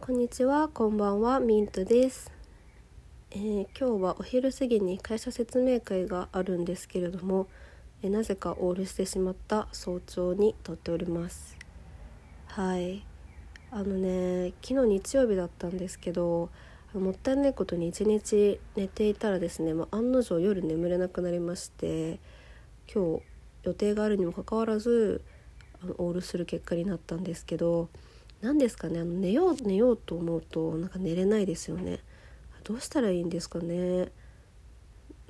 こんにちは、こんばんは、ミントです、えー今日はお昼過ぎに会社説明会があるんですけれども、えーなぜかオールしてしまった早朝に撮っております。はい。あのね昨日日曜日だったんですけどもったいないことに一日寝ていたらですね、まあ、案の定夜眠れなくなりまして今日予定があるにもかかわらずあのオールする結果になったんですけど何ですかねあの寝よう寝ようと思うとなんか寝れないですよね。どうしたらいいんですかね。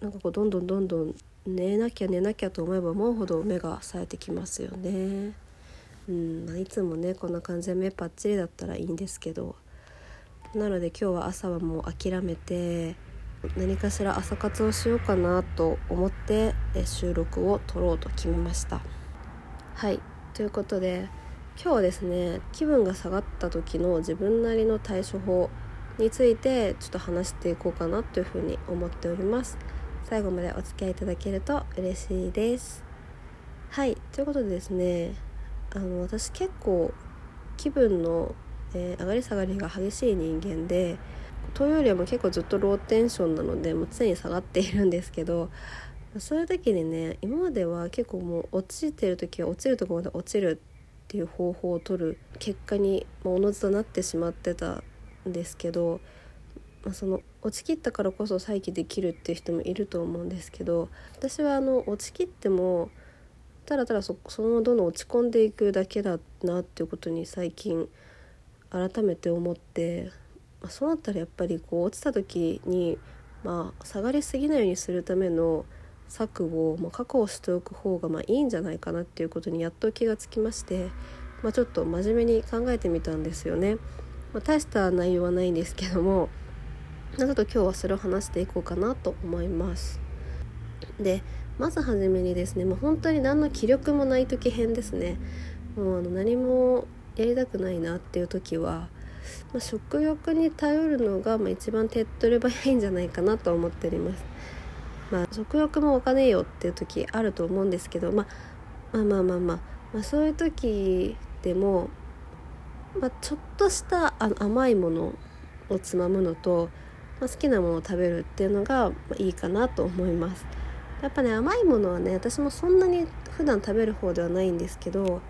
なんかこうどんどんどんどん寝なきゃ寝なきゃと思えば思うほど目が冴えてきますよね。うん、まあ、いつもねこんな感じで目パッチリだったらいいんですけど。なので今日は朝はもう諦めて何かしら朝活をしようかなと思ってえ収録を撮ろうと決めました。はい。ということで今日はですね気分が下がった時の自分なりの対処法についてちょっと話していこうかなというふうに思っております。最後までお付き合いいただけると嬉しいです。はいということでですねあの私結構気分の、えー上がり下がりが激しい人間でというよりはも結構ずっとローテンションなのでもう常に下がっているんですけどそういう時にね今までは結構もう落ちてる時は落ちるところまで落ちるっていう方法を取る結果にまあおのずとなってしまってたんですけど、まあ、その落ちきったからこそ再起できるっていう人もいると思うんですけど私はあの落ちきってもただただそそのままどんどん落ち込んでいくだけだなっていうことに最近改めて思って、まあ、そうなったらやっぱりこう落ちた時に、まあ、下がりすぎないようにするための策を、まあ、確保しておく方がまあいいんじゃないかなっていうことにやっと気がつきまして、まあ、ちょっと真面目に考えてみたんですよね。まあ、大した内容はないんですけどもちょっと今日はそれを話していこうかなと思います。でまずはじめにですねもう本当に何の気力もない時編ですねもうあの何もやりたくないなっていう時は、まあ、食欲に頼るのが、まあ、一番手っ取り早いんじゃないかなと思っております。まあ、食欲も湧かねえよっていう時あると思うんですけど、まあ、まあまあまあまあ、まあ、そういう時でも、まあ、ちょっとしたあの甘いものをつまむのと、まあ、好きなものを食べるっていうのがいいかなと思います。やっぱね甘いものはね私もそんなに普段食べる方ではないんですけど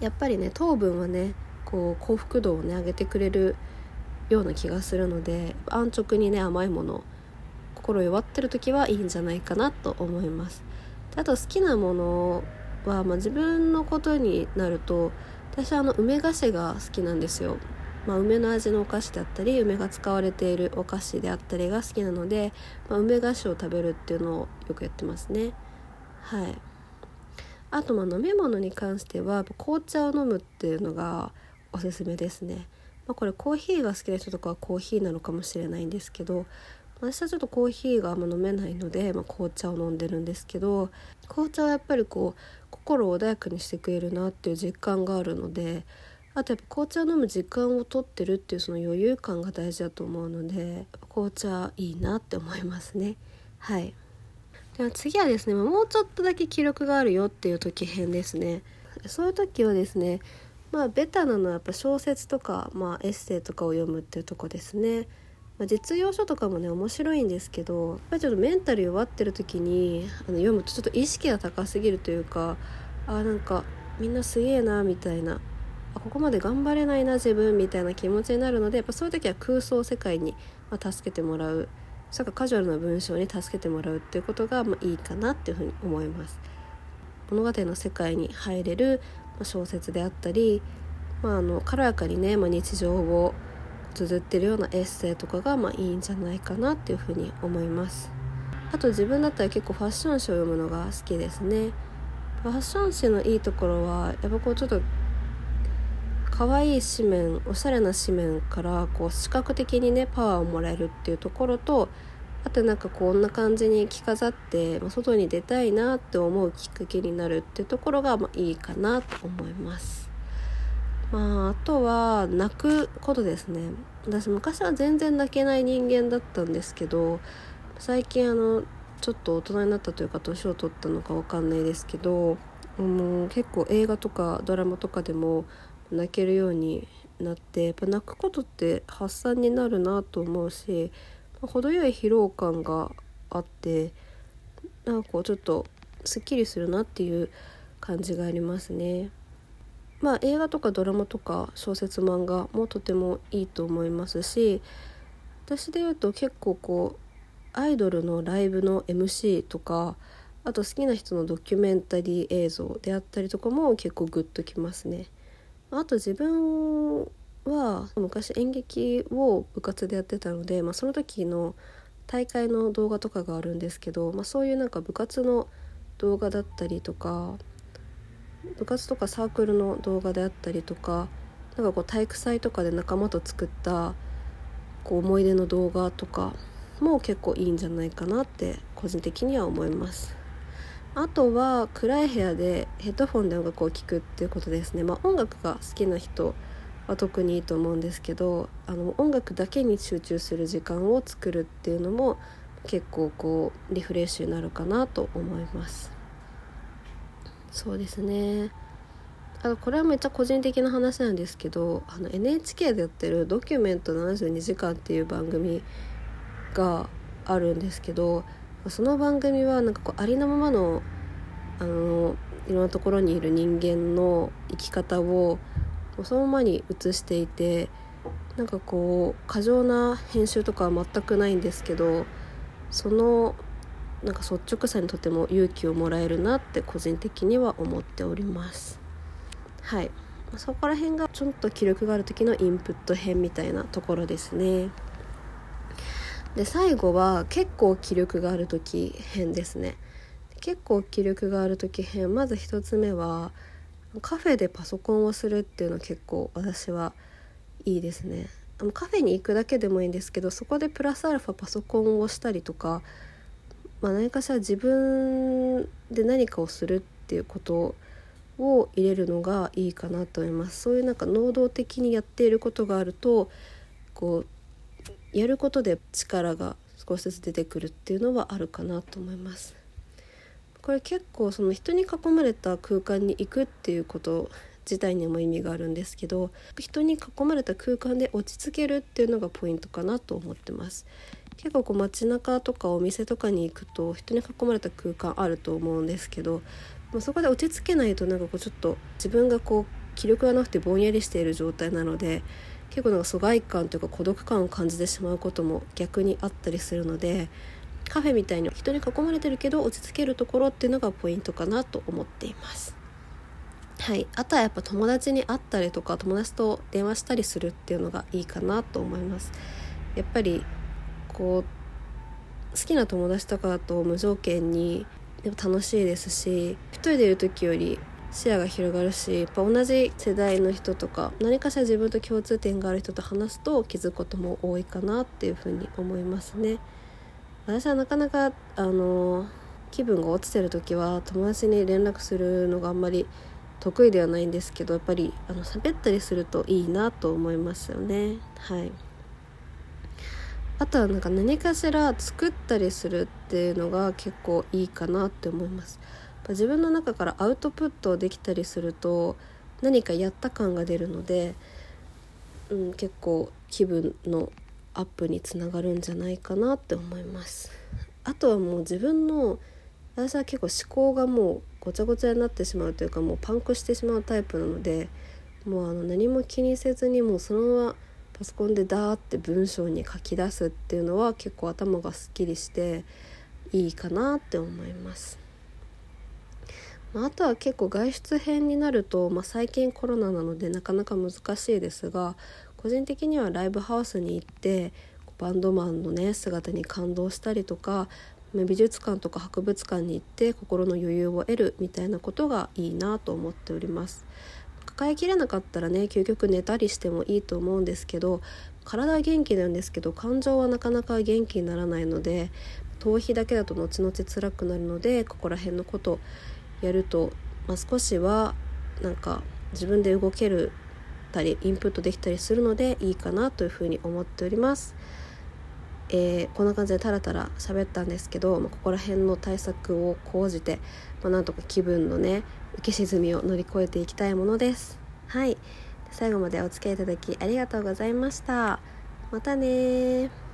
やっぱりね糖分はねこう幸福度をね上げてくれるような気がするので安直にね甘いもの心弱ってる時はいいんじゃないかなと思います。であと好きなものは、まあ、自分のことになると私はあの梅菓子が好きなんですよ。まあ、梅の味のお菓子であったり梅が使われているお菓子であったりが好きなので、まあ、梅菓子を食べるっていうのをよくやってますね。はい。あとまあ飲み物に関しては紅茶を飲むっていうのがおすすめですね、まあ、これコーヒーが好きな人とかはコーヒーなのかもしれないんですけど私はちょっとコーヒーがあんま飲めないので、まあ、紅茶を飲んでるんですけど紅茶はやっぱりこう心を穏やかにしてくれるなっていう実感があるのであとやっぱ紅茶を飲む時間をとってるっていうその余裕感が大事だと思うので紅茶いいなって思いますね。はい。では次はですねもうちょっとだけ気力があるよっていう時編ですね。そういう時はですねまあベタなのはやっぱ小説とか、まあ、エッセイとかを読むっていうとこですね。まあ、実用書とかもね面白いんですけどやっぱりちょっとメンタル弱ってる時にあの読むとちょっと意識が高すぎるというかあなんかみんなすげえなみたいなあここまで頑張れないな自分みたいな気持ちになるのでやっぱそういう時は空想世界に、まあ、助けてもらう。それかカジュアルな文章に助けてもらうっていうことが、まあ、いいかなっていうふうに思います。物語の世界に入れる、小説であったり、まあ、あの軽やかにね、まあ、日常を綴ってるようなエッセイとかがまあいいんじゃないかなっていうふうに思います。あと自分だったら結構ファッション誌を読むのが好きですね。ファッション誌のいいところはやっぱこうちょっと可愛い紙面おしゃれな紙面からこう視覚的にねパワーをもらえるっていうところとあとなんかこんな感じに着飾って、ま、外に出たいなって思うきっかけになるっていうところがまあいいかなと思います。まああとは泣くことですね私昔は全然泣けない人間だったんですけど最近あのちょっと大人になったというか年を取ったのかわかんないですけどもう結構映画とかドラマとかでも泣けるようになってやっぱ泣くことって発散になるなと思うし、ま、程よい疲労感があってなんかこうちょっとすっきりするなっていう感じがありますね。まあ映画とかドラマとか小説漫画もとてもいいと思いますし私で言うと結構こうアイドルのライブの MC とかあと好きな人のドキュメンタリー映像であったりとかも結構グッときますね。あと自分は昔演劇を部活でやってたので、まあ、その時の大会の動画とかがあるんですけど、まあ、そういうなんか部活の動画だったりとか部活とかサークルの動画であったりとかなんかこう体育祭とかで仲間と作ったこう思い出の動画とかも結構いいんじゃないかなって個人的には思います。あとは暗い部屋でヘッドフォンで音楽を聴くっていうことですね、まあ、音楽が好きな人は特にいいと思うんですけどあの音楽だけに集中する時間を作るっていうのも結構こうリフレッシュになるかなと思いますそうですね。あのこれはめっちゃ個人的な話なんですけどあの NHK でやってる「ドキュメント72時間」っていう番組があるんですけどその番組はなんかこうありのままのあのいろんなところにいる人間の生き方をそのままに映していてなんかこう過剰な編集とかは全くないんですけどそのなんか率直さにとても勇気をもらえるなって個人的には思っております。はい。そこら辺がちょっと気力がある時のインプット編みたいなところですね。で最後は結構気力がある時編ですね。結構気力がある時編。まず1つ目はカフェでパソコンをするっていうの結構私はいいですね。カフェに行くだけでもいいんですけどそこでプラスアルファパソコンをしたりとか、まあ、何かしら自分で何かをするっていうことを入れるのがいいかなと思いますそういうなんか能動的にやっていることがあるとこうやることで力が少しずつ出てくるっていうのはあるかなと思います。これ結構その人に囲まれた空間に行くっていうこと自体にも意味があるんですけど人に囲まれた空間で落ち着けるっていうのがポイントかなと思ってます結構こう街中とかお店とかに行くと人に囲まれた空間あると思うんですけどまあそこで落ち着けないとなんかこうちょっと自分がこう気力がなくてぼんやりしている状態なので結構なんか疎外感というか孤独感を感じてしまうことも逆にあったりするのでカフェみたいに人に囲まれてるけど落ち着けるところっていうのがポイントかなと思っています。はい、あとはやっぱ友達に会ったりとか友達と電話したりするっていうのがいいかなと思います。やっぱりこう好きな友達とかだと無条件にでも楽しいですし一人でいる時より視野が広がるしやっぱ同じ世代の人とか何かしら自分と共通点がある人と話すと気づくことも多いかなっていうふうに思いますね。私はなかなかあの気分が落ちてる時は友達に連絡するのがあんまり得意ではないんですけどやっぱりあの喋ったりするといいなと思いますよねはいあとはなんか何かしら作ったりするっていうのが結構いいかなって思います。自分の中からアウトプットできたりすると何かやった感が出るので、うん、結構気分のアップにつながるんじゃないかなって思います。あとはもう自分の私は結構思考がもうごちゃごちゃになってしまうというかもうパンクしてしまうタイプなのでもうあの何も気にせずにもうそのままパソコンでダーって文章に書き出すっていうのは結構頭がすっきりしていいかなって思います。あとは結構外出編になると、まあ、最近コロナなのでなかなか難しいですが個人的にはライブハウスに行ってバンドマンのね姿に感動したりとか美術館とか博物館に行って心の余裕を得るみたいなことがいいなと思っております抱えきれなかったらね究極寝たりしてもいいと思うんですけど体は元気なんですけど感情はなかなか元気にならないので逃避だけだと後々辛くなるのでここら辺のことやると、まあ、少しはなんか自分で動けるたりインプットできたりするのでいいかなというふうに思っております。えー、こんな感じでタラタラ喋ったんですけど、まあ、ここら辺の対策を講じて、まあ、なんとか気分のね浮き沈みを乗り越えていきたいものです。はい。最後までお付き合いいただきありがとうございました。またね